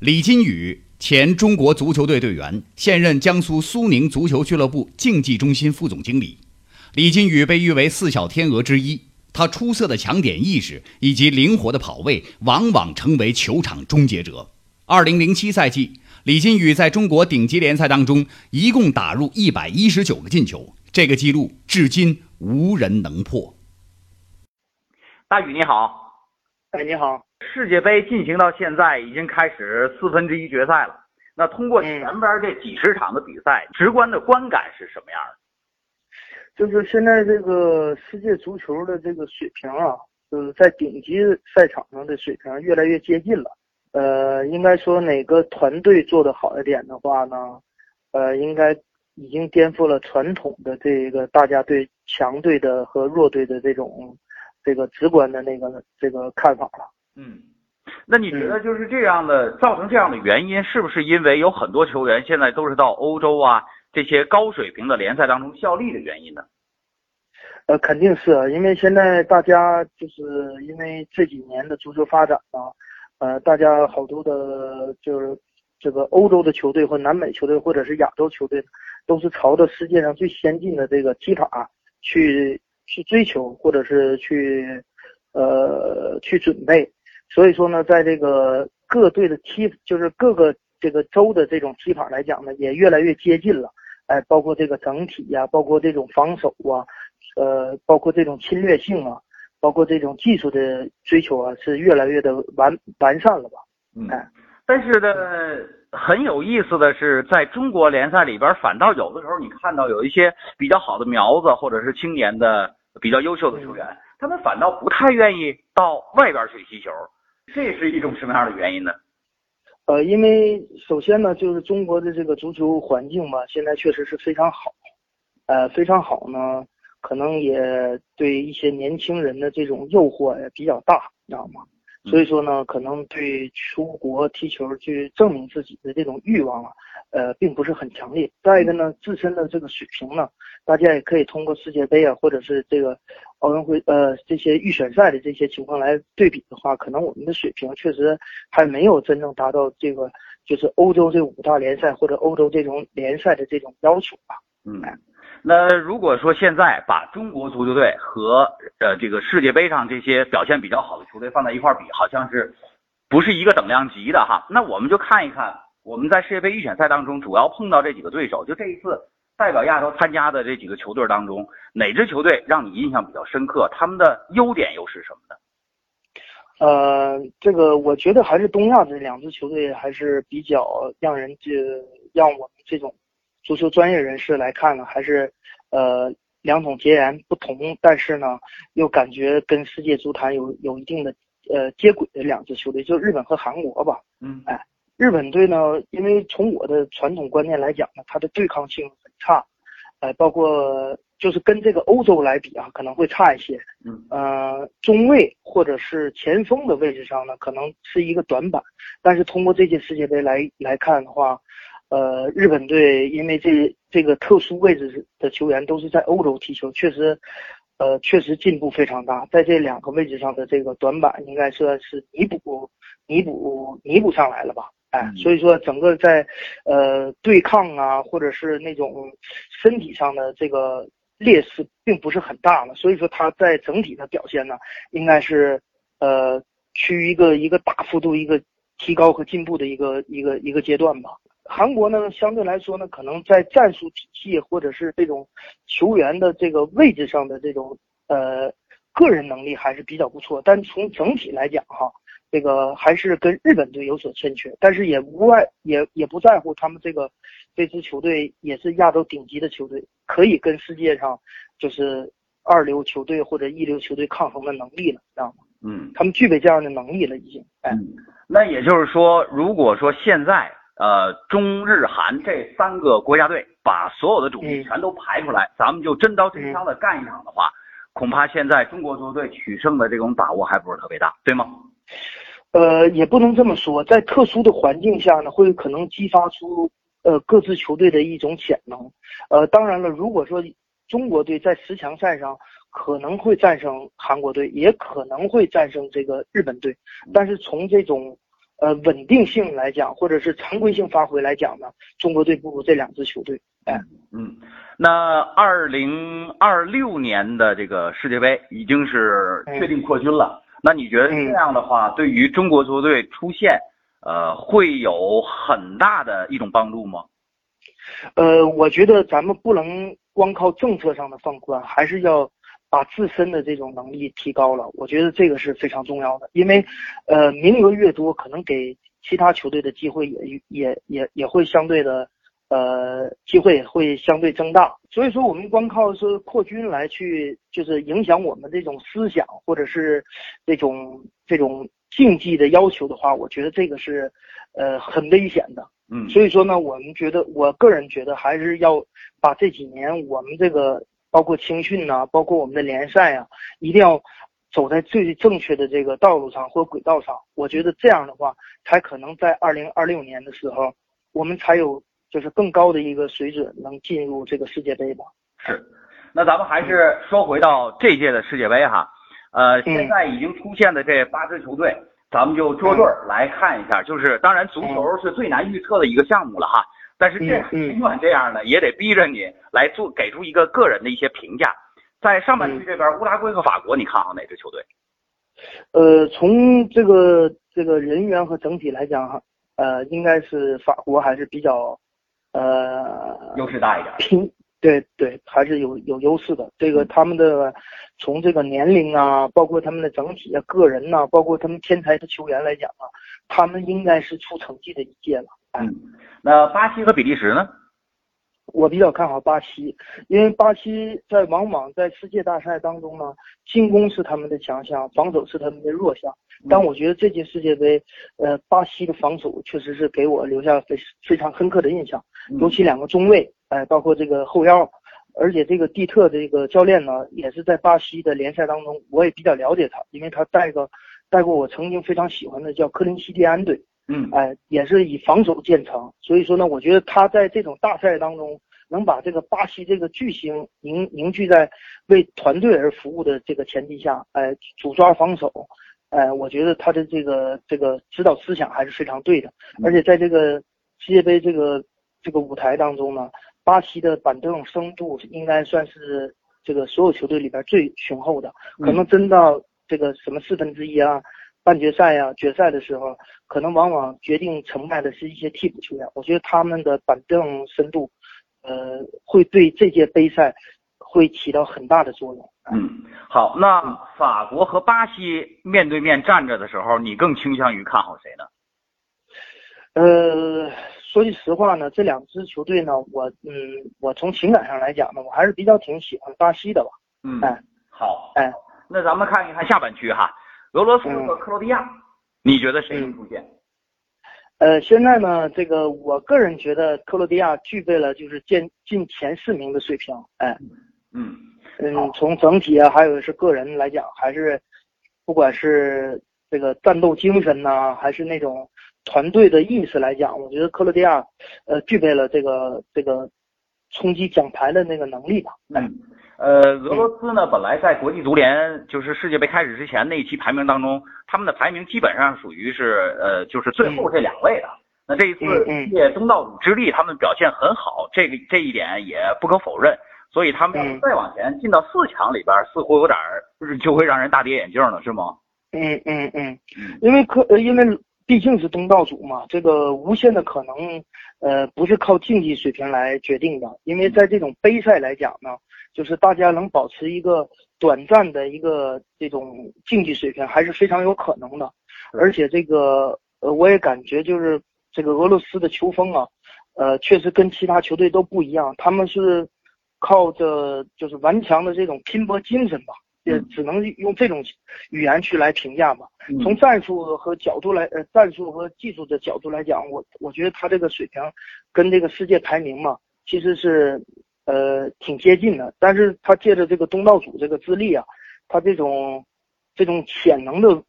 李金羽，前中国足球队队员，现任江苏苏宁足球俱乐部竞技中心副总经理。李金羽被誉为“四小天鹅”之一，他出色的抢点意识以及灵活的跑位，往往成为球场终结者。二零零七赛季，李金羽在中国顶级联赛当中一共打入一百一十九个进球，这个纪录至今无人能破。大宇你好，哎你好。世界杯进行到现在已经开始四分之一决赛了。那通过前边这几十场的比赛，直观的观感是什么样的？就是现在这个世界足球的这个水平啊，就是在顶级赛场上的水平越来越接近了。呃，应该说哪个团队做得好一点的话呢？呃，应该已经颠覆了传统的这个大家对强队的和弱队的这种这个直观的那个这个看法了。嗯，那你觉得就是这样的造成这样的原因，是不是因为有很多球员现在都是到欧洲啊这些高水平的联赛当中效力的原因呢？呃，肯定是因为现在大家就是因为这几年的足球发展啊，呃，大家好多的就是这个欧洲的球队或南美球队或者是亚洲球队，都是朝着世界上最先进的这个踢法去去追求，或者是去呃去准备。所以说呢，在这个各队的踢，就是各个这个州的这种踢法来讲呢，也越来越接近了。哎，包括这个整体呀，包括这种防守啊，呃，包括这种侵略性啊，包括这种技术的追求啊，是越来越的完完善了吧？嗯。但是呢，很有意思的是，在中国联赛里边，反倒有的时候你看到有一些比较好的苗子，或者是青年的比较优秀的球员，他们反倒不太愿意到外边去踢球。这是一种什么样的原因呢？呃，因为首先呢，就是中国的这个足球环境吧，现在确实是非常好，呃，非常好呢，可能也对一些年轻人的这种诱惑也比较大，你知道吗？所以说呢，可能对出国踢球去证明自己的这种欲望啊，呃，并不是很强烈。再一个呢，自身的这个水平呢，大家也可以通过世界杯啊，或者是这个奥运会呃这些预选赛的这些情况来对比的话，可能我们的水平确实还没有真正达到这个就是欧洲这五大联赛或者欧洲这种联赛的这种要求吧。嗯。那如果说现在把中国足球队和呃这个世界杯上这些表现比较好的球队放在一块比，好像是不是一个等量级的哈？那我们就看一看我们在世界杯预选赛当中主要碰到这几个对手，就这一次代表亚洲参加的这几个球队当中，哪支球队让你印象比较深刻？他们的优点又是什么呢？呃，这个我觉得还是东亚这两支球队还是比较让人这让我们这种。足球专业人士来看呢，还是，呃，两种截然不同，但是呢，又感觉跟世界足坛有有一定的呃接轨的两支球队，就日本和韩国吧。嗯，哎，日本队呢，因为从我的传统观念来讲呢，它的对抗性很差，呃，包括就是跟这个欧洲来比啊，可能会差一些。嗯，呃，中卫或者是前锋的位置上呢，可能是一个短板，但是通过这届世界杯来来看的话。呃，日本队因为这这个特殊位置的球员都是在欧洲踢球，确实，呃，确实进步非常大。在这两个位置上的这个短板，应该算是弥补、弥补、弥补上来了吧？哎，所以说整个在呃对抗啊，或者是那种身体上的这个劣势，并不是很大了。所以说他在整体的表现呢，应该是呃趋于一个一个大幅度一个提高和进步的一个一个一个阶段吧。韩国呢，相对来说呢，可能在战术体系或者是这种球员的这个位置上的这种呃个人能力还是比较不错，但从整体来讲哈，这个还是跟日本队有所欠缺。但是也无外也也不在乎他们这个这支球队也是亚洲顶级的球队，可以跟世界上就是二流球队或者一流球队抗衡的能力了，知道吗？嗯，他们具备这样的能力了，已经。哎，那也就是说，如果说现在。呃，中日韩这三个国家队把所有的主力全都排出来，咱们就真刀真枪的干一场的话，恐怕现在中国足球队取胜的这种把握还不是特别大，对吗？呃，也不能这么说，在特殊的环境下呢，会可能激发出呃各自球队的一种潜能。呃，当然了，如果说中国队在十强赛上可能会战胜韩国队，也可能会战胜这个日本队，但是从这种。呃稳定性来讲，或者是常规性发挥来讲呢，中国队不如这两支球队。哎，嗯，那二零二六年的这个世界杯已经是确定扩军了。那你觉得这样的话，对于中国足球队出现，呃，会有很大的一种帮助吗？呃，我觉得咱们不能光靠政策上的放宽，还是要把自身的这种能力提高了。我觉得这个是非常重要的，因为，呃，名额越多，可能给其他球队的机会也也也也会相对的，呃，机会会相对增大。所以说，我们光靠说扩军来去，就是影响我们这种思想或者是这种这种竞技的要求的话，我觉得这个是，呃，很危险的。嗯，所以说呢，我们觉得，我个人觉得还是要把这几年我们这个包括青训呐，包括我们的联赛啊，一定要走在最正确的这个道路上或轨道上。我觉得这样的话，才可能在二零二六年的时候，我们才有就是更高的一个水准能进入这个世界杯吧。是，那咱们还是说回到这届的世界杯哈，呃，现在已经出现的这八支球队。咱们就捉对儿来看一下，就是当然足球是最难预测的一个项目了哈，但是这尽管这样呢，也得逼着你来做给出一个个人的一些评价。在上半区这边，乌拉圭和法国，你看好哪支球队？呃，从这个这个人员和整体来讲哈，呃，应该是法国还是比较呃优势大一点。拼对对，还是有有优势的。这个他们的。从这个年龄啊，包括他们的整体啊、个人呐，包括他们天才的球员来讲啊，他们应该是出成绩的一届了。嗯，那巴西和比利时呢？我比较看好巴西，因为巴西在往往在世界大赛当中呢，进攻是他们的强项，防守是他们的弱项。但我觉得这届世界杯，呃，巴西的防守确实是给我留下非非常深刻的印象，尤其两个中卫，哎，包括这个后腰。而且这个蒂特这个教练呢，也是在巴西的联赛当中，我也比较了解他，因为他带个带过我曾经非常喜欢的叫科林西蒂安队，嗯，哎，也是以防守见长。所以说呢，我觉得他在这种大赛当中，能把这个巴西这个巨星凝凝聚在为团队而服务的这个前提下，哎，主抓防守，哎，我觉得他的这个这个指导思想还是非常对的。而且在这个世界杯这个这个舞台当中呢。巴西的板凳深度应该算是这个所有球队里边最雄厚的，可能真到这个什么四分之一啊、半决赛啊、决赛的时候，可能往往决定成败的是一些替补球员。我觉得他们的板凳深度，呃，会对这届杯赛会起到很大的作用。嗯，好，那法国和巴西面对面站着的时候，你更倾向于看好谁呢？呃。说句实话呢，这两支球队呢，我嗯，我从情感上来讲呢，我还是比较挺喜欢巴西的吧。嗯，哎，好，哎，那咱们看一看下半区哈，俄罗斯和克罗地亚，你觉得谁能出现？呃，现在呢，这个我个人觉得克罗地亚具备了就是进进前四名的水平。哎，嗯嗯，从整体啊，还有是个人来讲，还是不管是这个战斗精神呐，还是那种。团队的意识来讲，我觉得克罗地亚，呃，具备了这个这个冲击奖牌的那个能力吧。嗯，呃，俄罗斯呢，本来在国际足联就是世界杯开始之前那一期排名当中，他们的排名基本上属于是呃，就是最后这两位的。那这一次借东道主之力，他们表现很好，这个这一点也不可否认。所以他们再往前进到四强里边，似乎有点就会让人大跌眼镜了，是吗？嗯嗯嗯，因为克，因为。毕竟是东道主嘛，这个无限的可能，呃，不是靠竞技水平来决定的。因为在这种杯赛来讲呢，就是大家能保持一个短暂的一个这种竞技水平，还是非常有可能的。而且这个，呃，我也感觉就是这个俄罗斯的球风啊，呃，确实跟其他球队都不一样。他们是靠着就是顽强的这种拼搏精神吧。也只能用这种语言去来评价吧。从战术和角度来，呃，战术和技术的角度来讲，我我觉得他这个水平跟这个世界排名嘛，其实是呃挺接近的。但是他借着这个东道主这个资历啊，他这种这种潜能的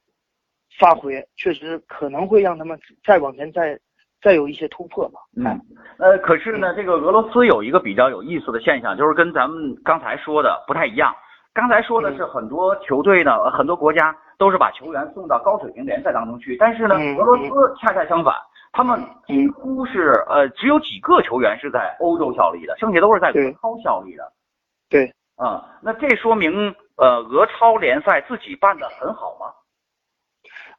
发挥，确实可能会让他们再往前再再有一些突破吧。嗯，呃，可是呢，这个俄罗斯有一个比较有意思的现象，就是跟咱们刚才说的不太一样。刚才说的是很多球队呢，很多国家都是把球员送到高水平联赛当中去，但是呢，俄罗斯恰恰相反，他们几乎是呃只有几个球员是在欧洲效力的，剩下都是在俄超效力的。对，啊，那这说明呃俄超联赛自己办的很好吗？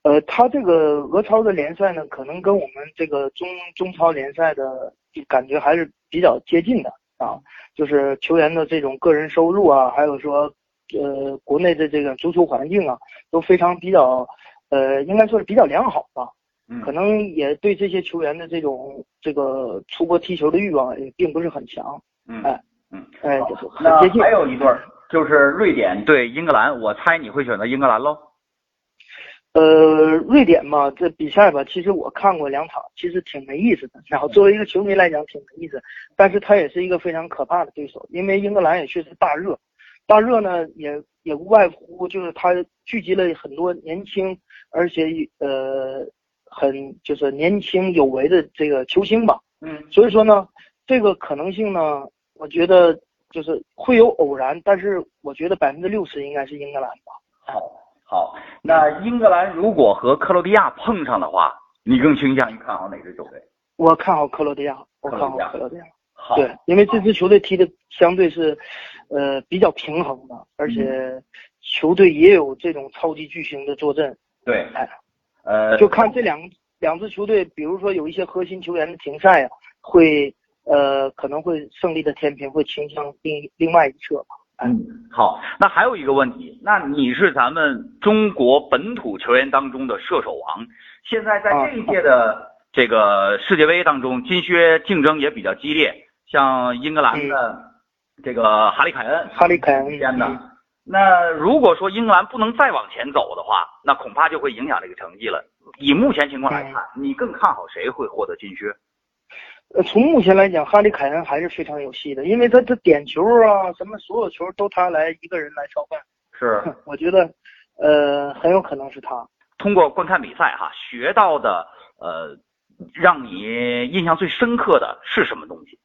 呃，他这个俄超的联赛呢，可能跟我们这个中中超联赛的感觉还是比较接近的啊，就是球员的这种个人收入啊，还有说呃国内的这个足球环境啊，都非常比较呃，应该说是比较良好吧。嗯。可能也对这些球员的这种这个出国踢球的欲望也并不是很强。嗯。哎。嗯。哎，就是很接近。还有一对儿，就是瑞典对英格兰，我猜你会选择英格兰喽。呃，瑞典嘛，这比赛吧，其实我看过两场，其实挺没意思的。然后作为一个球迷来讲，挺没意思。但是他也是一个非常可怕的对手，因为英格兰也确实大热，大热呢也也无外乎就是他聚集了很多年轻，而且呃很就是年轻有为的这个球星吧。嗯。所以说呢，这个可能性呢，我觉得就是会有偶然，但是我觉得百分之六十应该是英格兰吧。好。好，那英格兰如果和克罗地亚碰上的话，你更倾向于看好哪支球队？我看好克罗地亚，我看好克罗地亚。好，对，因为这支球队踢的相对是，呃，比较平衡的，而且球队也有这种超级巨星的坐镇。对，哎，呃，就看这两两支球队，比如说有一些核心球员的停赛啊，会呃可能会胜利的天平会倾向另另外一侧吧。嗯，好，那还有一个问题，那你是咱们中国本土球员当中的射手王，现在在这一届的这个世界杯当中，金靴竞争也比较激烈，像英格兰的这个哈利凯恩，哈利凯恩之间的，那如果说英格兰不能再往前走的话，那恐怕就会影响这个成绩了。以目前情况来看，你更看好谁会获得金靴？呃，从目前来讲，哈利凯恩还是非常有戏的，因为他的点球啊，什么所有球都他来一个人来操办。是，我觉得，呃，很有可能是他。通过观看比赛哈，学到的呃，让你印象最深刻的是什么东西？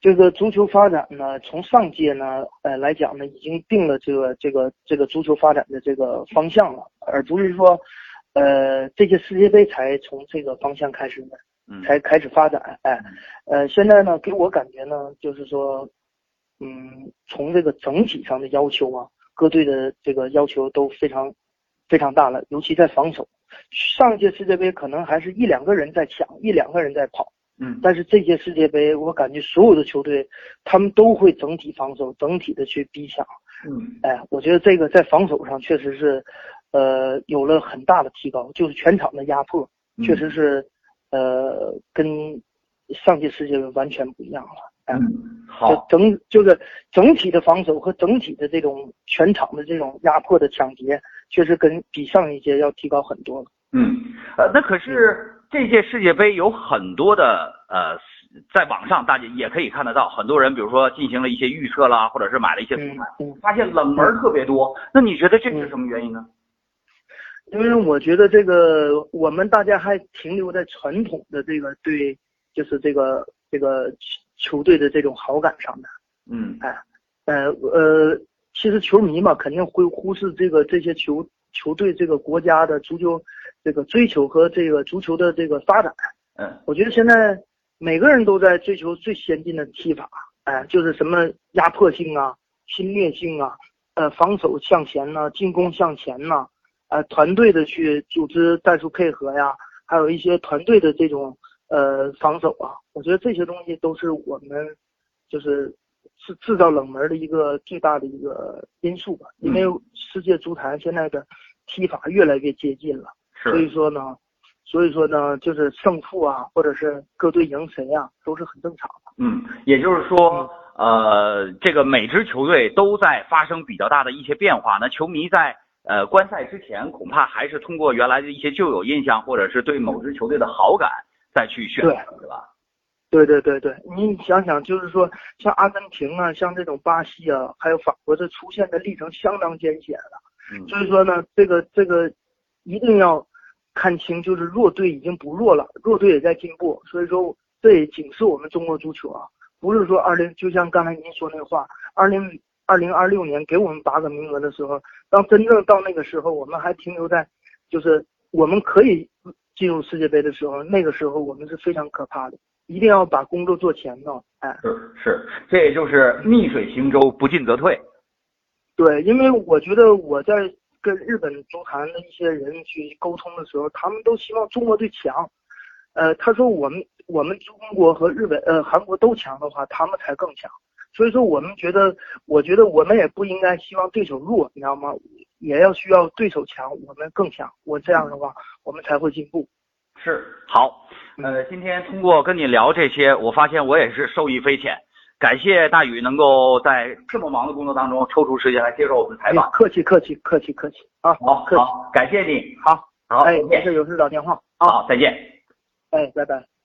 这个足球发展呢，从上届呢，呃来讲呢，已经定了这个这个这个足球发展的这个方向了，而不是说，呃，这届世界杯才从这个方向开始的。才开始发展，哎，呃，现在呢，给我感觉呢，就是说，嗯，从这个整体上的要求啊，各队的这个要求都非常非常大了，尤其在防守。上届世界杯可能还是一两个人在抢，一两个人在跑，嗯，但是这届世界杯，我感觉所有的球队他们都会整体防守，整体的去逼抢，嗯，哎，我觉得这个在防守上确实是，呃，有了很大的提高，就是全场的压迫，确实是。呃，跟上届世界杯完全不一样了。嗯，好，就整就是整体的防守和整体的这种全场的这种压迫的抢劫，确实跟比上一届要提高很多了。嗯，呃，那可是这届世界杯有很多的呃，在网上大家也可以看得到，很多人比如说进行了一些预测啦，或者是买了一些图盘，发现冷门特别多。那你觉得这是什么原因呢？因为我觉得这个我们大家还停留在传统的这个对，就是这个这个球队的这种好感上面，嗯，哎，呃呃，其实球迷嘛肯定会忽视这个这些球球队这个国家的足球这个追求和这个足球的这个发展，嗯，我觉得现在每个人都在追求最先进的踢法，哎，就是什么压迫性啊、侵略性啊、呃防守向前呐、进攻向前呐。呃，团队的去组织战术配合呀，还有一些团队的这种呃防守啊，我觉得这些东西都是我们就是制制造冷门的一个最大的一个因素吧。因为世界足坛现在的踢法越来越接近了，所以说呢，所以说呢，就是胜负啊，或者是各队赢谁啊，都是很正常的。嗯，也就是说，呃，这个每支球队都在发生比较大的一些变化，那球迷在。呃，观赛之前恐怕还是通过原来的一些旧有印象，或者是对某支球队的好感再去选择，对吧？对对对对，你想想，就是说像阿根廷啊，像这种巴西啊，还有法国，这出现的历程相当艰险了。嗯，所以说呢，这个这个一定要看清，就是弱队已经不弱了，弱队也在进步。所以说，这也警示我们中国足球啊，不是说二零，就像刚才您说那话，二零二零二六年给我们八个名额的时候，当真正到那个时候，我们还停留在就是我们可以进入世界杯的时候，那个时候我们是非常可怕的。一定要把工作做前头，哎，是是，这也就是逆水行舟，不进则退。对，因为我觉得我在跟日本足坛的一些人去沟通的时候，他们都希望中国队强。呃，他说我们我们中国和日本呃韩国都强的话，他们才更强。所以说我们觉得，我觉得我们也不应该希望对手弱，你知道吗？也要需要对手强，我们更强。我这样的话，我们才会进步。是好，呃，今天通过跟你聊这些，我发现我也是受益匪浅。感谢大宇能够在这么忙的工作当中抽出时间来接受我们的采访。客气客气客气客气啊！好，好，感谢你。好，好，哎，没事有事打电话。好，再见。哎，拜拜。